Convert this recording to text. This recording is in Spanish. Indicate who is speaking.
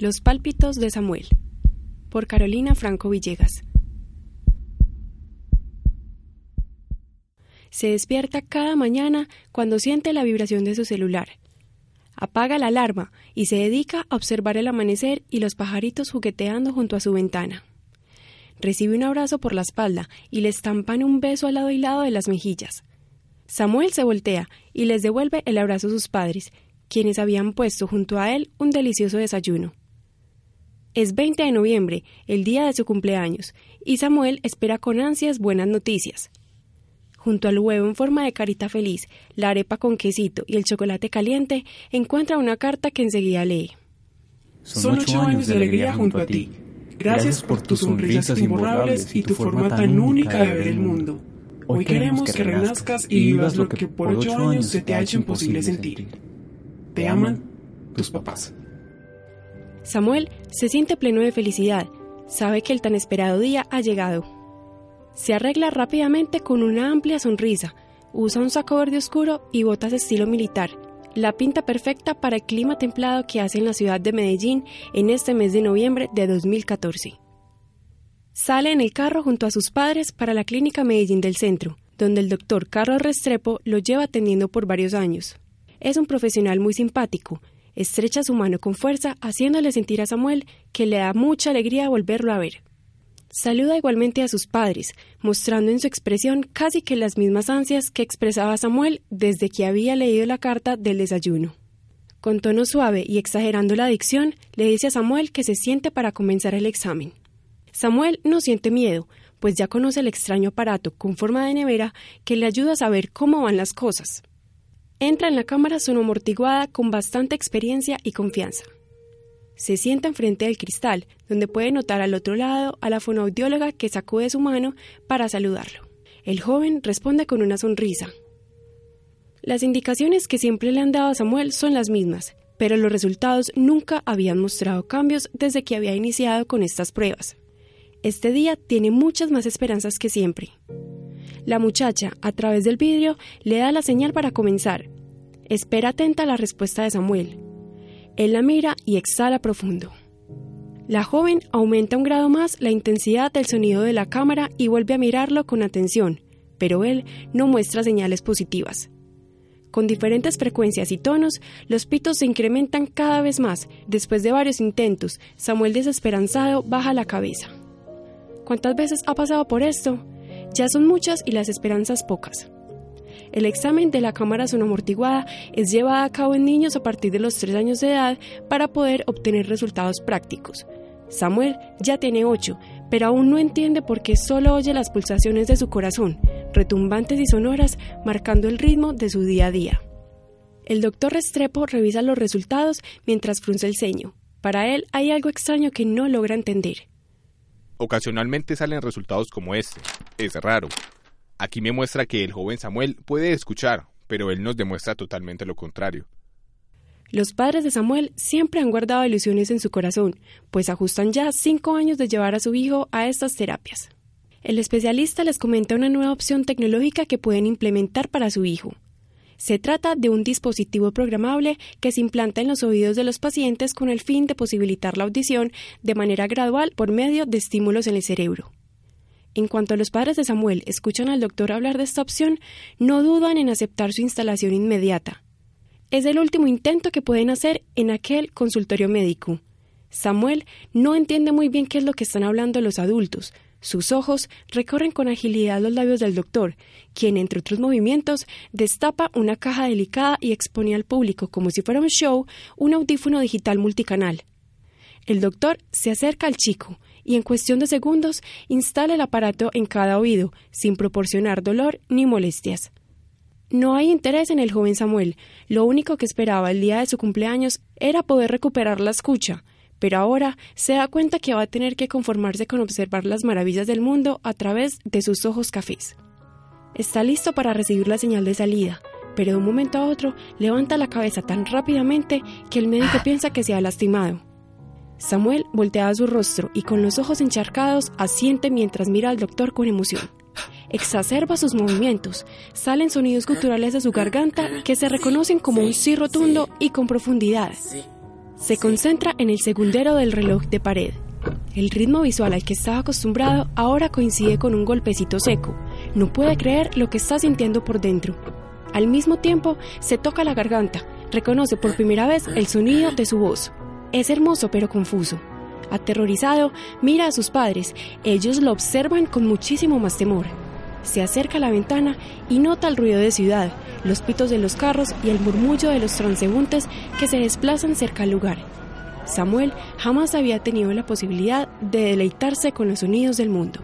Speaker 1: Los pálpitos de Samuel por Carolina Franco Villegas. Se despierta cada mañana cuando siente la vibración de su celular. Apaga la alarma y se dedica a observar el amanecer y los pajaritos jugueteando junto a su ventana. Recibe un abrazo por la espalda y le estampan un beso al lado y lado de las mejillas. Samuel se voltea y les devuelve el abrazo a sus padres, quienes habían puesto junto a él un delicioso desayuno. Es 20 de noviembre, el día de su cumpleaños, y Samuel espera con ansias buenas noticias. Junto al huevo en forma de carita feliz, la arepa con quesito y el chocolate caliente, encuentra una carta que enseguida lee.
Speaker 2: Son ocho años de alegría junto a ti. Gracias por tus sonrisas imborrables y tu forma tan única de ver el mundo. Hoy queremos que renazcas y vivas lo que por ocho años se te ha hecho imposible sentir. Te aman tus papás.
Speaker 1: Samuel se siente pleno de felicidad. Sabe que el tan esperado día ha llegado. Se arregla rápidamente con una amplia sonrisa. Usa un saco verde oscuro y botas de estilo militar. La pinta perfecta para el clima templado que hace en la ciudad de Medellín en este mes de noviembre de 2014. Sale en el carro junto a sus padres para la clínica Medellín del Centro, donde el doctor Carlos Restrepo lo lleva atendiendo por varios años. Es un profesional muy simpático, estrecha su mano con fuerza, haciéndole sentir a Samuel que le da mucha alegría volverlo a ver. Saluda igualmente a sus padres, mostrando en su expresión casi que las mismas ansias que expresaba Samuel desde que había leído la carta del desayuno. Con tono suave y exagerando la dicción, le dice a Samuel que se siente para comenzar el examen. Samuel no siente miedo, pues ya conoce el extraño aparato con forma de nevera que le ayuda a saber cómo van las cosas. Entra en la cámara amortiguada con bastante experiencia y confianza. Se sienta enfrente del cristal, donde puede notar al otro lado a la fonoaudióloga que sacude su mano para saludarlo. El joven responde con una sonrisa. Las indicaciones que siempre le han dado a Samuel son las mismas, pero los resultados nunca habían mostrado cambios desde que había iniciado con estas pruebas. Este día tiene muchas más esperanzas que siempre. La muchacha, a través del vidrio, le da la señal para comenzar. Espera atenta la respuesta de Samuel. Él la mira y exhala profundo. La joven aumenta un grado más la intensidad del sonido de la cámara y vuelve a mirarlo con atención, pero él no muestra señales positivas. Con diferentes frecuencias y tonos, los pitos se incrementan cada vez más. Después de varios intentos, Samuel desesperanzado baja la cabeza. ¿Cuántas veces ha pasado por esto? Ya son muchas y las esperanzas pocas. El examen de la cámara amortiguada es llevado a cabo en niños a partir de los 3 años de edad para poder obtener resultados prácticos. Samuel ya tiene 8, pero aún no entiende por qué solo oye las pulsaciones de su corazón, retumbantes y sonoras, marcando el ritmo de su día a día. El doctor Restrepo revisa los resultados mientras frunce el ceño. Para él hay algo extraño que no logra entender.
Speaker 3: Ocasionalmente salen resultados como este. Es raro. Aquí me muestra que el joven Samuel puede escuchar, pero él nos demuestra totalmente lo contrario.
Speaker 1: Los padres de Samuel siempre han guardado ilusiones en su corazón, pues ajustan ya cinco años de llevar a su hijo a estas terapias. El especialista les comenta una nueva opción tecnológica que pueden implementar para su hijo. Se trata de un dispositivo programable que se implanta en los oídos de los pacientes con el fin de posibilitar la audición de manera gradual por medio de estímulos en el cerebro. En cuanto los padres de Samuel escuchan al doctor hablar de esta opción, no dudan en aceptar su instalación inmediata. Es el último intento que pueden hacer en aquel consultorio médico. Samuel no entiende muy bien qué es lo que están hablando los adultos, sus ojos recorren con agilidad los labios del doctor, quien, entre otros movimientos, destapa una caja delicada y expone al público, como si fuera un show, un audífono digital multicanal. El doctor se acerca al chico y en cuestión de segundos instala el aparato en cada oído, sin proporcionar dolor ni molestias. No hay interés en el joven Samuel. Lo único que esperaba el día de su cumpleaños era poder recuperar la escucha, pero ahora se da cuenta que va a tener que conformarse con observar las maravillas del mundo a través de sus ojos cafés. Está listo para recibir la señal de salida, pero de un momento a otro levanta la cabeza tan rápidamente que el médico piensa que se ha lastimado. Samuel voltea su rostro y con los ojos encharcados asiente mientras mira al doctor con emoción. Exacerba sus movimientos, salen sonidos culturales de su garganta que se reconocen como un sí rotundo y con profundidad. Se concentra en el segundero del reloj de pared. El ritmo visual al que estaba acostumbrado ahora coincide con un golpecito seco. No puede creer lo que está sintiendo por dentro. Al mismo tiempo, se toca la garganta. Reconoce por primera vez el sonido de su voz. Es hermoso pero confuso. Aterrorizado, mira a sus padres. Ellos lo observan con muchísimo más temor. Se acerca a la ventana y nota el ruido de ciudad, los pitos de los carros y el murmullo de los transeúntes que se desplazan cerca al lugar. Samuel jamás había tenido la posibilidad de deleitarse con los sonidos del mundo.